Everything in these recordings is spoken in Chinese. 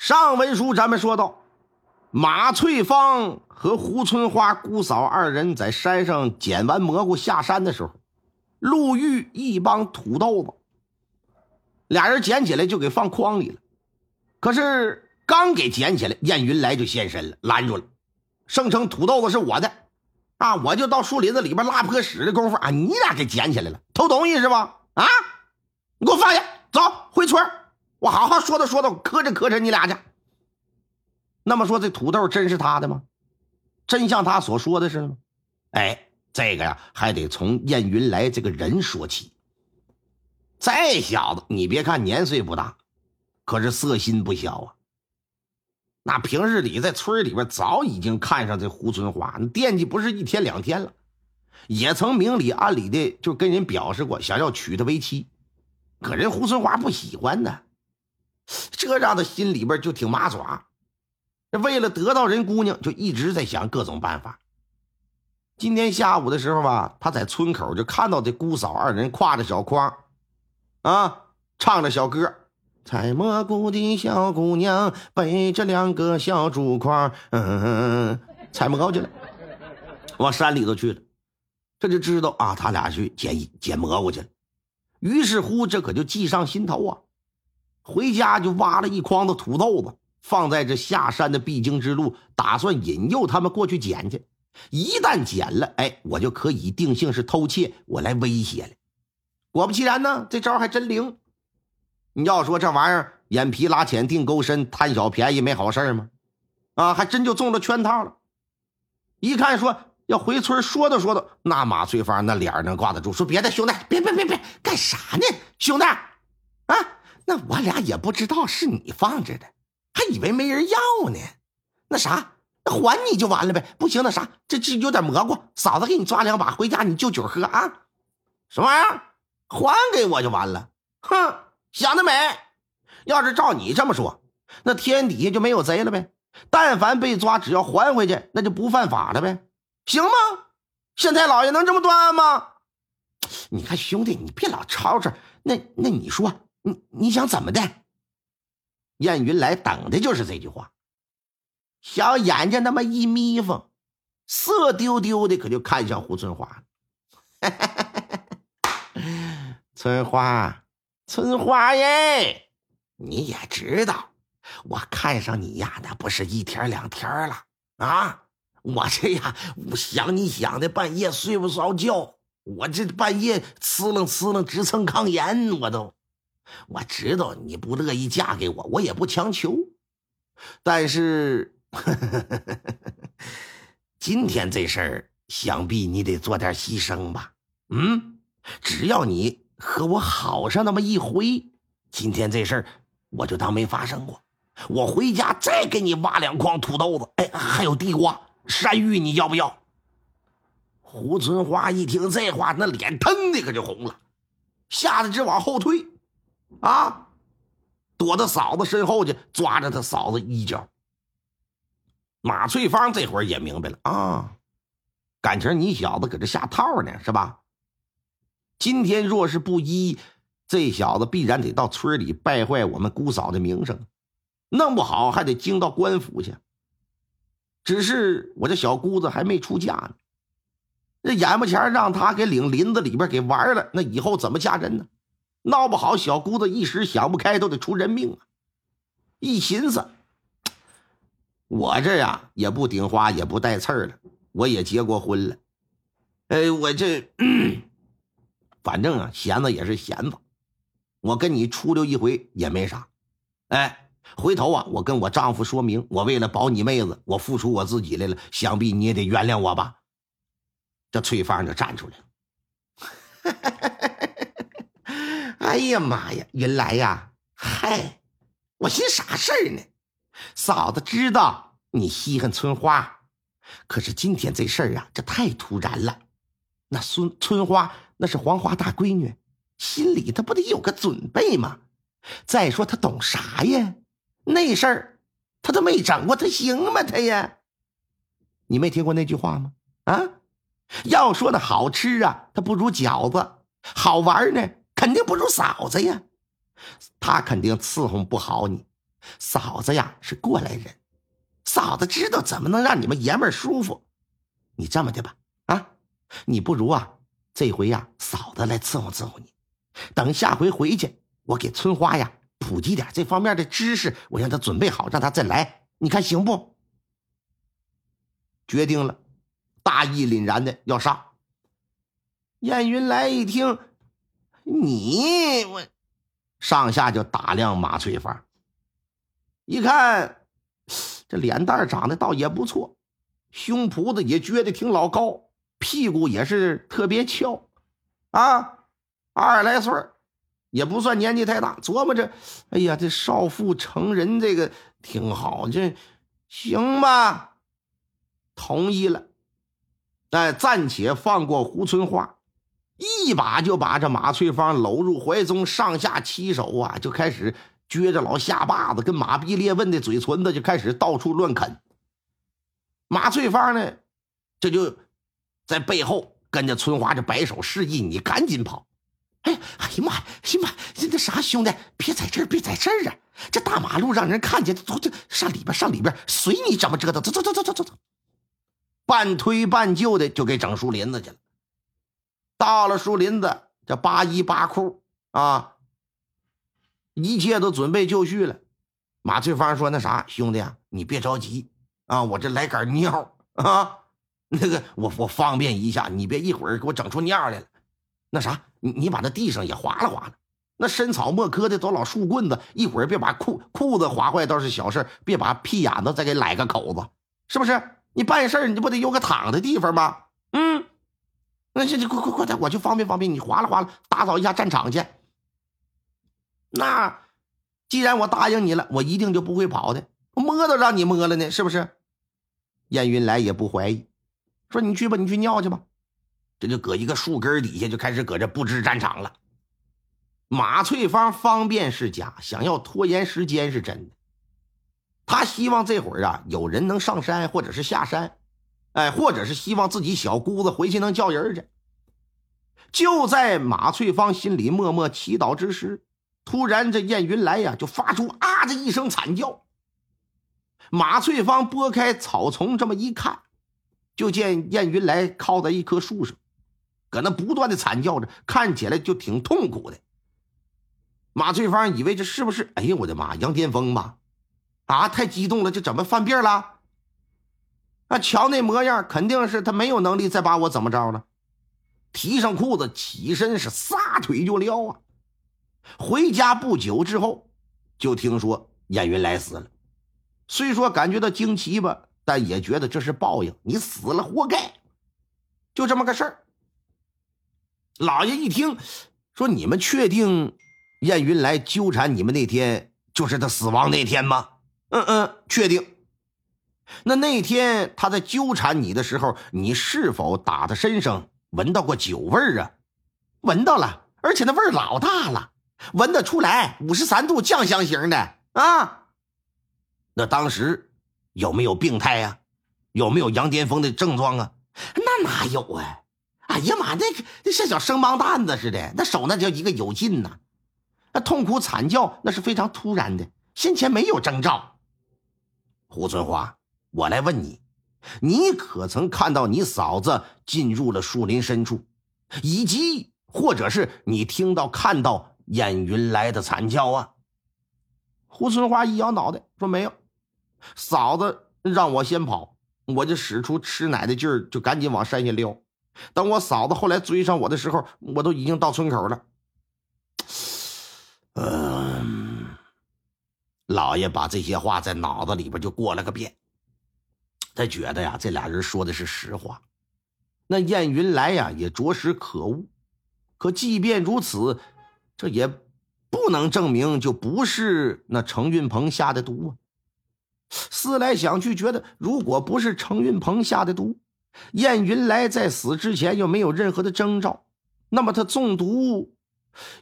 上文书咱们说到，马翠芳和胡春花姑嫂二人在山上捡完蘑菇下山的时候，路遇一帮土豆子，俩人捡起来就给放筐里了。可是刚给捡起来，燕云来就现身了，拦住了，声称土豆子是我的，啊，我就到树林子里边拉破屎的功夫啊，你俩给捡起来了，偷东西是吧？啊，你给我放下，走回村我好好说道说道，磕碜磕碜你俩去。那么说，这土豆真是他的吗？真像他所说的是吗？哎，这个呀，还得从燕云来这个人说起。这小子，你别看年岁不大，可是色心不小啊。那平日里在村里边早已经看上这胡春花，惦记不是一天两天了，也曾明里暗里的就跟人表示过想要娶她为妻，可人胡春花不喜欢呢。这让他心里边就挺麻爪，为了得到人姑娘，就一直在想各种办法。今天下午的时候吧，他在村口就看到这姑嫂二人挎着小筐，啊，唱着小歌：“采蘑菇的小姑娘背着两个小竹筐，嗯，采蘑菇去了，往山里头去了。”这就知道啊，他俩去捡捡蘑菇去了。于是乎，这可就计上心头啊。回家就挖了一筐子土豆子，放在这下山的必经之路，打算引诱他们过去捡去。一旦捡了，哎，我就可以定性是偷窃，我来威胁了。果不其然呢，这招还真灵。你要说这玩意儿眼皮拉浅，定沟深，贪小便宜没好事吗？啊，还真就中了圈套了。一看说要回村说道说道，那马翠芳那脸能挂得住？说别的兄弟，别别别别，干啥呢，兄弟？啊？那我俩也不知道是你放着的，还以为没人要呢。那啥，那还你就完了呗。不行，那啥，这这有点蘑菇，嫂子给你抓两把，回家你就酒喝啊。什么玩意儿？还给我就完了？哼，想得美！要是照你这么说，那天底下就没有贼了呗。但凡被抓，只要还回去，那就不犯法了呗，行吗？县太老爷能这么断案吗？你看兄弟，你别老吵吵。那那你说。你你想怎么的？燕云来等的就是这句话，小眼睛那么一眯缝，色丢丢的，可就看向胡春花 春花，春花耶！你也知道，我看上你呀，那不是一天两天了啊！我这呀，我想你想的半夜睡不着觉，我这半夜呲楞呲楞直蹭炕沿，我都。我知道你不乐意嫁给我，我也不强求。但是 今天这事儿，想必你得做点牺牲吧？嗯，只要你和我好上那么一回，今天这事儿我就当没发生过。我回家再给你挖两筐土豆子，哎，还有地瓜、山芋，你要不要？胡春花一听这话，那脸腾的可就红了，吓得直往后退。啊！躲到嫂子身后去，抓着他嫂子衣角。马翠芳这会儿也明白了啊，感情你小子搁这下套呢，是吧？今天若是不依，这小子必然得到村里败坏我们姑嫂的名声，弄不好还得惊到官府去。只是我这小姑子还没出嫁呢，那眼巴前让他给领林子里边给玩了，那以后怎么嫁人呢？闹不好，小姑子一时想不开，都得出人命啊！一寻思，我这呀也不顶花，也不带刺儿了，我也结过婚了。哎，我这反正啊，闲子也是闲子，我跟你出溜一回也没啥。哎，回头啊，我跟我丈夫说明，我为了保你妹子，我付出我自己来了，想必你也得原谅我吧？这翠芳就站出来了。哎呀妈呀！原来呀，嗨，我寻啥事儿呢？嫂子知道你稀罕春花，可是今天这事儿啊，这太突然了。那孙春花那是黄花大闺女，心里她不得有个准备吗？再说她懂啥呀？那事儿她都没整过，她行吗？她呀，你没听过那句话吗？啊，要说那好吃啊，它不如饺子；好玩呢，肯定不如嫂子呀。她肯定伺候不好你。嫂子呀是过来人，嫂子知道怎么能让你们爷们儿舒服。你这么的吧，啊，你不如啊，这回呀，嫂子来伺候伺候你。等下回回去，我给春花呀普及点这方面的知识，我让她准备好，让她再来。你看行不？决定了，大义凛然的要上。燕云来一听，你我上下就打量马翠芳。一看，这脸蛋长得倒也不错，胸脯子也撅得挺老高，屁股也是特别翘，啊，二十来岁也不算年纪太大。琢磨着，哎呀，这少妇成人这个挺好，这行吧？同意了。哎，暂且放过胡春花，一把就把这马翠芳搂入怀中，上下其手啊，就开始。撅着老下巴子，跟马鼻裂纹的嘴唇子就开始到处乱啃。马翠芳呢，这就在背后跟着春花这摆手示意：“你赶紧跑！”哎呀，哎呀妈呀，行吧，这啥兄弟，别在这儿，别在这儿啊！这大马路让人看见，走，走上里边，上里边，随你怎么折腾，走走走走走走走。半推半就的就给整树林子去了。到了树林子，这扒衣扒裤啊。一切都准备就绪了，马翠芳说：“那啥，兄弟啊，你别着急啊，我这来杆尿啊，那个我我方便一下，你别一会儿给我整出尿来了。那啥，你你把那地上也划拉划拉，那深草莫科的都老树棍子，一会儿别把裤裤子划坏倒是小事，别把屁眼子再给来个口子，是不是？你办事你不得有个躺的地方吗？嗯，那行行，快快快点，我去方便方便你划拉划拉，打扫一下战场去。”那既然我答应你了，我一定就不会跑的。摸都让你摸了呢，是不是？燕云来也不怀疑，说你去吧，你去尿去吧。这就搁一个树根底下就开始搁这布置战场了。马翠芳方便是假，想要拖延时间是真的。他希望这会儿啊有人能上山或者是下山，哎，或者是希望自己小姑子回去能叫人去。就在马翠芳心里默默祈祷之时。突然，这燕云来呀，就发出啊的一声惨叫。马翠芳拨开草丛，这么一看，就见燕云来靠在一棵树上，搁那不断的惨叫着，看起来就挺痛苦的。马翠芳以为这是不是？哎呀，我的妈，杨巅峰吧？啊，太激动了，这怎么犯病了？那瞧那模样，肯定是他没有能力再把我怎么着了。提上裤子，起身是撒腿就撩啊！回家不久之后，就听说燕云来死了。虽说感觉到惊奇吧，但也觉得这是报应。你死了，活该。就这么个事儿。老爷一听说，你们确定燕云来纠缠你们那天就是他死亡那天吗？嗯嗯，确定。那那天他在纠缠你的时候，你是否打他身上闻到过酒味儿啊？闻到了，而且那味儿老大了。闻得出来，五十三度酱香型的啊！那当时有没有病态呀？有没有羊癫疯的症状啊？那哪有啊？哎呀妈，那个那像小生帮蛋子似的，那手那叫一个有劲呐！那痛苦惨叫那是非常突然的，先前没有征兆。胡春花，我来问你，你可曾看到你嫂子进入了树林深处，以及或者是你听到看到？燕云来的惨叫啊！胡春花一摇脑袋说：“没有，嫂子让我先跑，我就使出吃奶的劲儿，就赶紧往山下溜。等我嫂子后来追上我的时候，我都已经到村口了。”嗯，老爷把这些话在脑子里边就过了个遍，他觉得呀，这俩人说的是实话。那燕云来呀，也着实可恶。可即便如此。这也不能证明就不是那程运鹏下的毒啊。思来想去，觉得如果不是程运鹏下的毒，燕云来在死之前又没有任何的征兆，那么他中毒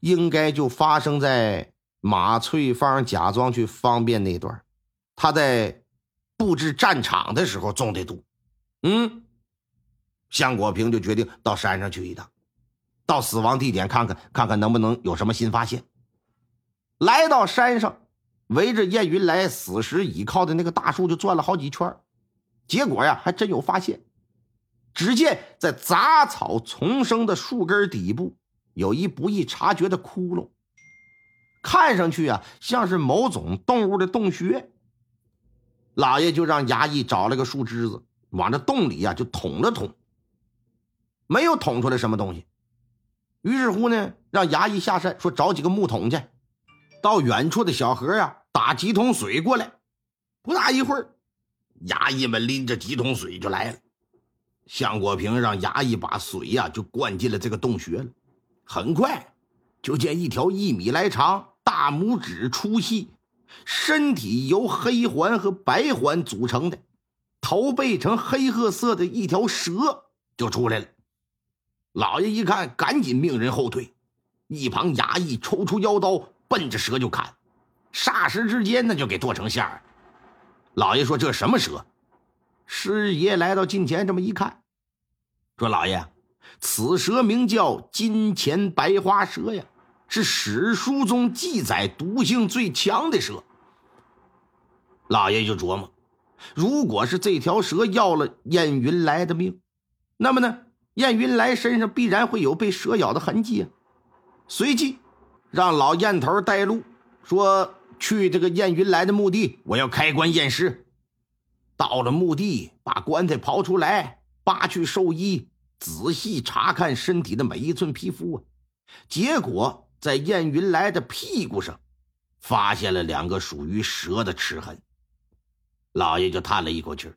应该就发生在马翠芳假装去方便那段，他在布置战场的时候中的毒。嗯，向国平就决定到山上去一趟，到死亡地点看看，看看能不能有什么新发现。来到山上。围着燕云来死时倚靠的那个大树就转了好几圈，结果呀，还真有发现。只见在杂草丛生的树根底部，有一不易察觉的窟窿，看上去啊，像是某种动物的洞穴。老爷就让衙役找了个树枝子，往这洞里呀就捅了捅，没有捅出来什么东西。于是乎呢，让衙役下山说找几个木桶去。到远处的小河呀，打几桶水过来。不大一会儿，衙役们拎着几桶水就来了。向国平让衙役把水呀就灌进了这个洞穴了。很快，就见一条一米来长、大拇指粗细、身体由黑环和白环组成的、头背呈黑褐色的一条蛇就出来了。老爷一看，赶紧命人后退。一旁衙役抽出腰刀。奔着蛇就砍，霎时之间那就给剁成馅儿。老爷说：“这什么蛇？”师爷来到近前，这么一看，说：“老爷，此蛇名叫金钱白花蛇呀，是史书中记载毒性最强的蛇。”老爷就琢磨：如果是这条蛇要了燕云来的命，那么呢，燕云来身上必然会有被蛇咬的痕迹啊。随即。让老燕头带路，说去这个燕云来的墓地，我要开棺验尸。到了墓地，把棺材刨出来，扒去寿衣，仔细查看身体的每一寸皮肤啊。结果在燕云来的屁股上，发现了两个属于蛇的齿痕。老爷就叹了一口气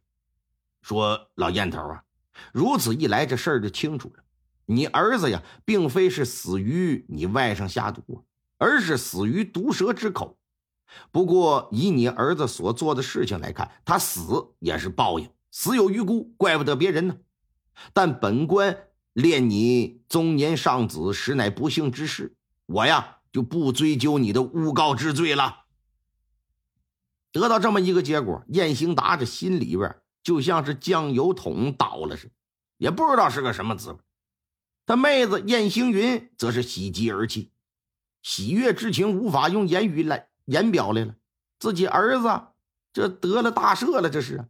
说：“老燕头啊，如此一来，这事儿就清楚了。”你儿子呀，并非是死于你外甥下毒，而是死于毒蛇之口。不过以你儿子所做的事情来看，他死也是报应，死有余辜，怪不得别人呢。但本官恋你中年丧子，实乃不幸之事，我呀就不追究你的诬告之罪了。得到这么一个结果，燕兴达这心里边就像是酱油桶倒了似的，也不知道是个什么滋味。他妹子燕星云则是喜极而泣，喜悦之情无法用言语来言表来了。自己儿子这得了大赦了，这是。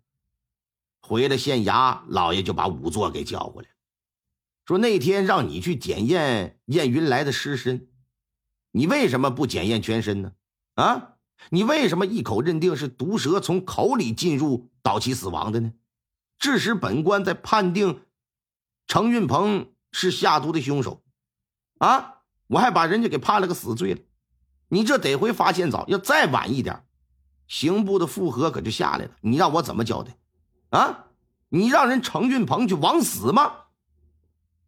回了县衙，老爷就把仵作给叫过来，说那天让你去检验燕云来的尸身，你为什么不检验全身呢？啊，你为什么一口认定是毒蛇从口里进入导其死亡的呢？致使本官在判定程运鹏。是下毒的凶手，啊！我还把人家给判了个死罪了。你这得回发现早，要再晚一点，刑部的复核可就下来了。你让我怎么交代？啊！你让人程运鹏去枉死吗？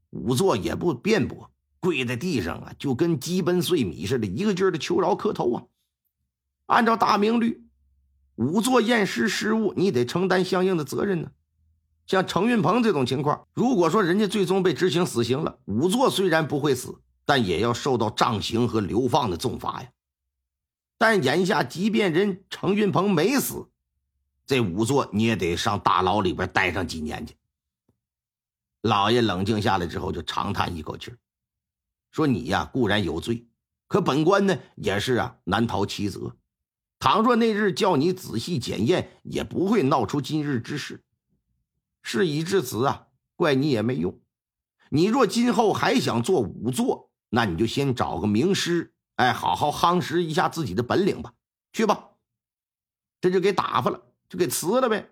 仵作也不辩驳，跪在地上啊，就跟鸡奔碎米似的，一个劲儿的求饶磕头啊。按照大明律，仵作验尸失误，你得承担相应的责任呢。像程运鹏这种情况，如果说人家最终被执行死刑了，仵作虽然不会死，但也要受到杖刑和流放的重罚呀。但眼下，即便人程运鹏没死，这仵作你也得上大牢里边待上几年去。老爷冷静下来之后，就长叹一口气儿说：“你呀固然有罪，可本官呢也是啊难逃其责。倘若那日叫你仔细检验，也不会闹出今日之事。”事已至此啊，怪你也没用。你若今后还想做仵作，那你就先找个名师，哎，好好夯实一下自己的本领吧。去吧，这就给打发了，就给辞了呗。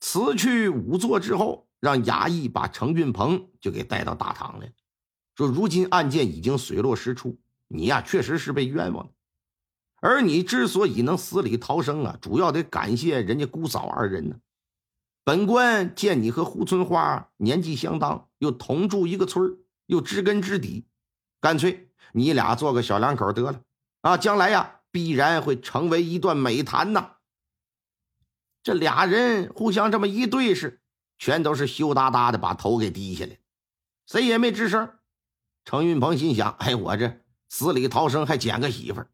辞去仵作之后，让衙役把程运鹏就给带到大堂来了，说：如今案件已经水落石出，你呀确实是被冤枉的。而你之所以能死里逃生啊，主要得感谢人家姑嫂二人呢。本官见你和胡春花年纪相当，又同住一个村又知根知底，干脆你俩做个小两口得了啊！将来呀，必然会成为一段美谈呐。这俩人互相这么一对视，全都是羞答答的把头给低下来，谁也没吱声。程云鹏心想：哎，我这死里逃生还捡个媳妇儿。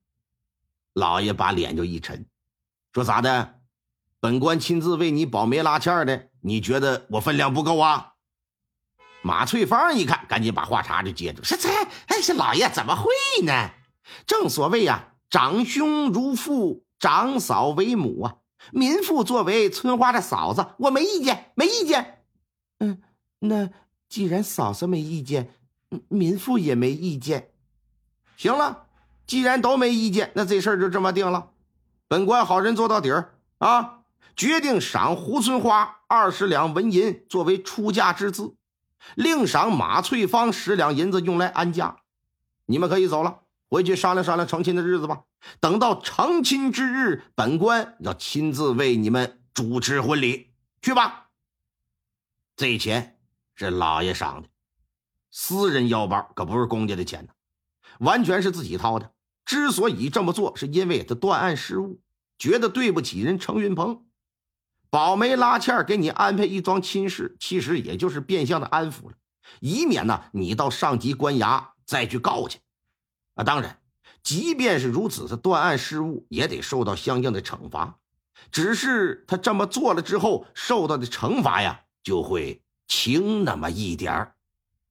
老爷把脸就一沉，说：“咋的？本官亲自为你保媒拉纤的，你觉得我分量不够啊？”马翠芳一看，赶紧把话茬就接住：“是这，哎，是老爷怎么会呢？正所谓呀，长兄如父，长嫂为母啊。民妇作为春花的嫂子，我没意见，没意见。嗯，那既然嫂子没意见，民妇也没意见。行了。”既然都没意见，那这事儿就这么定了。本官好人做到底儿啊！决定赏胡春花二十两纹银作为出嫁之资，另赏马翠芳十两银子用来安家。你们可以走了，回去商量商量成亲的日子吧。等到成亲之日，本官要亲自为你们主持婚礼。去吧。这钱是老爷赏的，私人腰包可不是公家的钱呢，完全是自己掏的。之所以这么做，是因为他断案失误，觉得对不起人程云鹏，保媒拉纤给你安排一桩亲事，其实也就是变相的安抚了，以免呢你到上级官衙再去告去。啊，当然，即便是如此，他断案失误也得受到相应的惩罚，只是他这么做了之后，受到的惩罚呀就会轻那么一点儿。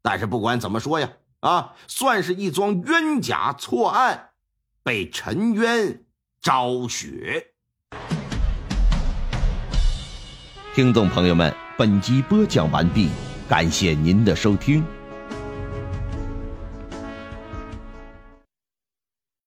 但是不管怎么说呀，啊，算是一桩冤假错案。被沉冤昭雪。听众朋友们，本集播讲完毕，感谢您的收听。